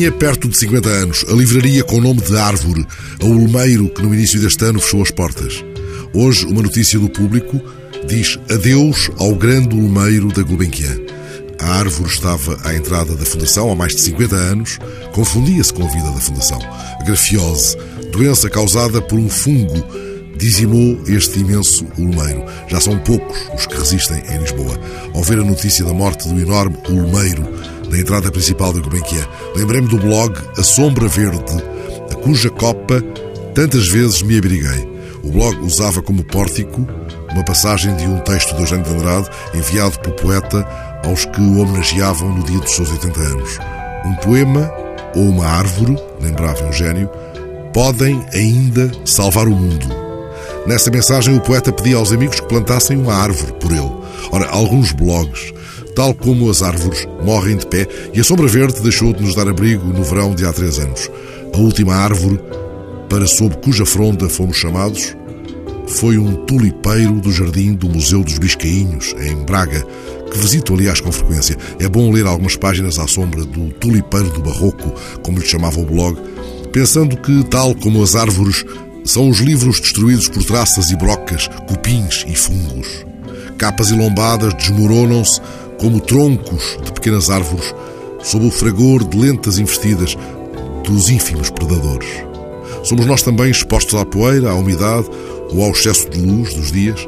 Tinha perto de 50 anos a livraria com o nome de Árvore, a Olmeiro, que no início deste ano fechou as portas. Hoje, uma notícia do público diz adeus ao grande Olmeiro da Gulbenkian. A árvore estava à entrada da Fundação há mais de 50 anos, confundia-se com a vida da Fundação. A grafiose, doença causada por um fungo, dizimou este imenso olmeiro. Já são poucos os que resistem em Lisboa. Ao ver a notícia da morte do enorme olmeiro na entrada principal da Gulbenkian, lembrei-me do blog A Sombra Verde, a cuja copa tantas vezes me abriguei. O blog usava como pórtico uma passagem de um texto de Eugênio de Andrade enviado pelo poeta aos que o homenageavam no dia dos seus 80 anos. Um poema ou uma árvore, lembrava Eugênio, podem ainda salvar o mundo. Nessa mensagem, o poeta pedia aos amigos que plantassem uma árvore por ele. Ora, alguns blogs, tal como as árvores, morrem de pé e a Sombra Verde deixou de nos dar abrigo no verão de há três anos. A última árvore, para sob cuja fronda fomos chamados, foi um tulipeiro do jardim do Museu dos Biscainhos, em Braga, que visito, aliás, com frequência. É bom ler algumas páginas à sombra do tulipeiro do barroco, como lhe chamava o blog, pensando que, tal como as árvores, são os livros destruídos por traças e brocas, cupins e fungos. Capas e lombadas desmoronam-se como troncos de pequenas árvores sob o fragor de lentas investidas dos ínfimos predadores. Somos nós também expostos à poeira, à umidade ou ao excesso de luz dos dias,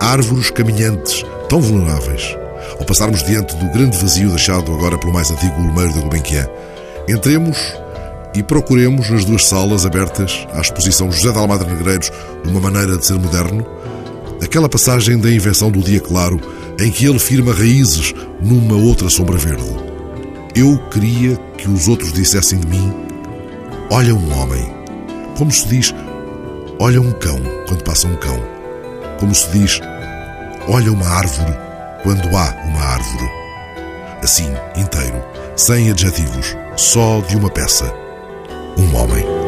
árvores caminhantes tão vulneráveis, ao passarmos diante do grande vazio deixado agora pelo mais antigo Olmeiro da Gulbenkian. Entremos e procuremos nas duas salas abertas à exposição José de Almada Negreiros, uma maneira de ser moderno, aquela passagem da invenção do dia claro em que ele firma raízes numa outra sombra verde. Eu queria que os outros dissessem de mim: Olha um homem. Como se diz, olha um cão quando passa um cão. Como se diz, olha uma árvore quando há uma árvore. Assim, inteiro, sem adjetivos, só de uma peça. Um homem.